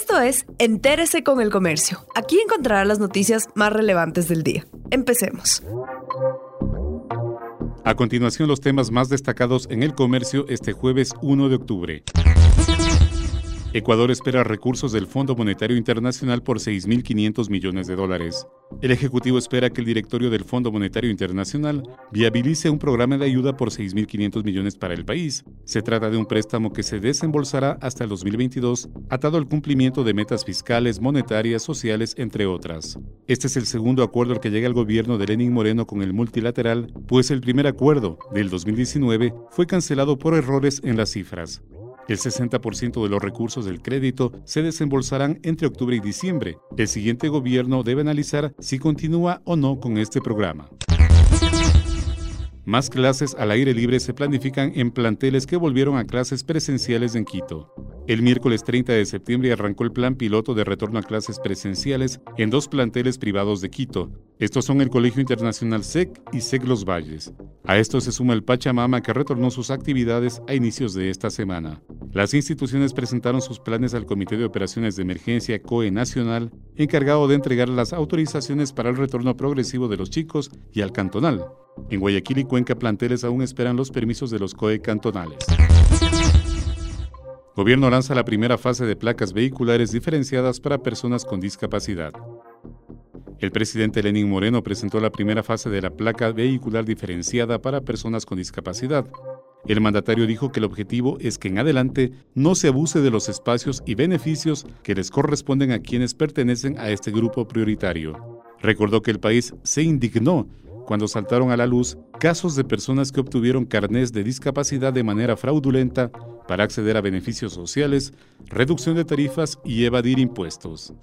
Esto es Entérese con el Comercio. Aquí encontrará las noticias más relevantes del día. Empecemos. A continuación, los temas más destacados en el comercio este jueves 1 de octubre. Ecuador espera recursos del Fondo Monetario Internacional por 6.500 millones de dólares. El Ejecutivo espera que el directorio del Fondo Monetario Internacional viabilice un programa de ayuda por 6.500 millones para el país. Se trata de un préstamo que se desembolsará hasta el 2022, atado al cumplimiento de metas fiscales, monetarias, sociales, entre otras. Este es el segundo acuerdo al que llega el gobierno de Lenin Moreno con el multilateral, pues el primer acuerdo, del 2019, fue cancelado por errores en las cifras. El 60% de los recursos del crédito se desembolsarán entre octubre y diciembre. El siguiente gobierno debe analizar si continúa o no con este programa. Más clases al aire libre se planifican en planteles que volvieron a clases presenciales en Quito. El miércoles 30 de septiembre arrancó el plan piloto de retorno a clases presenciales en dos planteles privados de Quito. Estos son el Colegio Internacional SEC y SEC Los Valles. A esto se suma el Pachamama que retornó sus actividades a inicios de esta semana. Las instituciones presentaron sus planes al Comité de Operaciones de Emergencia COE Nacional, encargado de entregar las autorizaciones para el retorno progresivo de los chicos y al cantonal. En Guayaquil y Cuenca planteles aún esperan los permisos de los COE cantonales. Gobierno lanza la primera fase de placas vehiculares diferenciadas para personas con discapacidad. El presidente Lenín Moreno presentó la primera fase de la placa vehicular diferenciada para personas con discapacidad. El mandatario dijo que el objetivo es que en adelante no se abuse de los espacios y beneficios que les corresponden a quienes pertenecen a este grupo prioritario. Recordó que el país se indignó cuando saltaron a la luz casos de personas que obtuvieron carnés de discapacidad de manera fraudulenta para acceder a beneficios sociales, reducción de tarifas y evadir impuestos.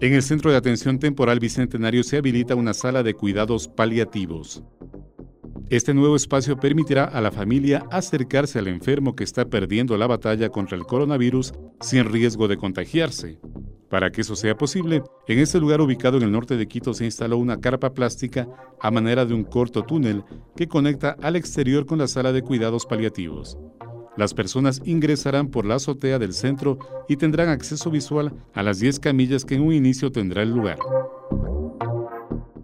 En el Centro de Atención Temporal Bicentenario se habilita una sala de cuidados paliativos. Este nuevo espacio permitirá a la familia acercarse al enfermo que está perdiendo la batalla contra el coronavirus sin riesgo de contagiarse. Para que eso sea posible, en este lugar ubicado en el norte de Quito se instaló una carpa plástica a manera de un corto túnel que conecta al exterior con la sala de cuidados paliativos. Las personas ingresarán por la azotea del centro y tendrán acceso visual a las 10 camillas que en un inicio tendrá el lugar.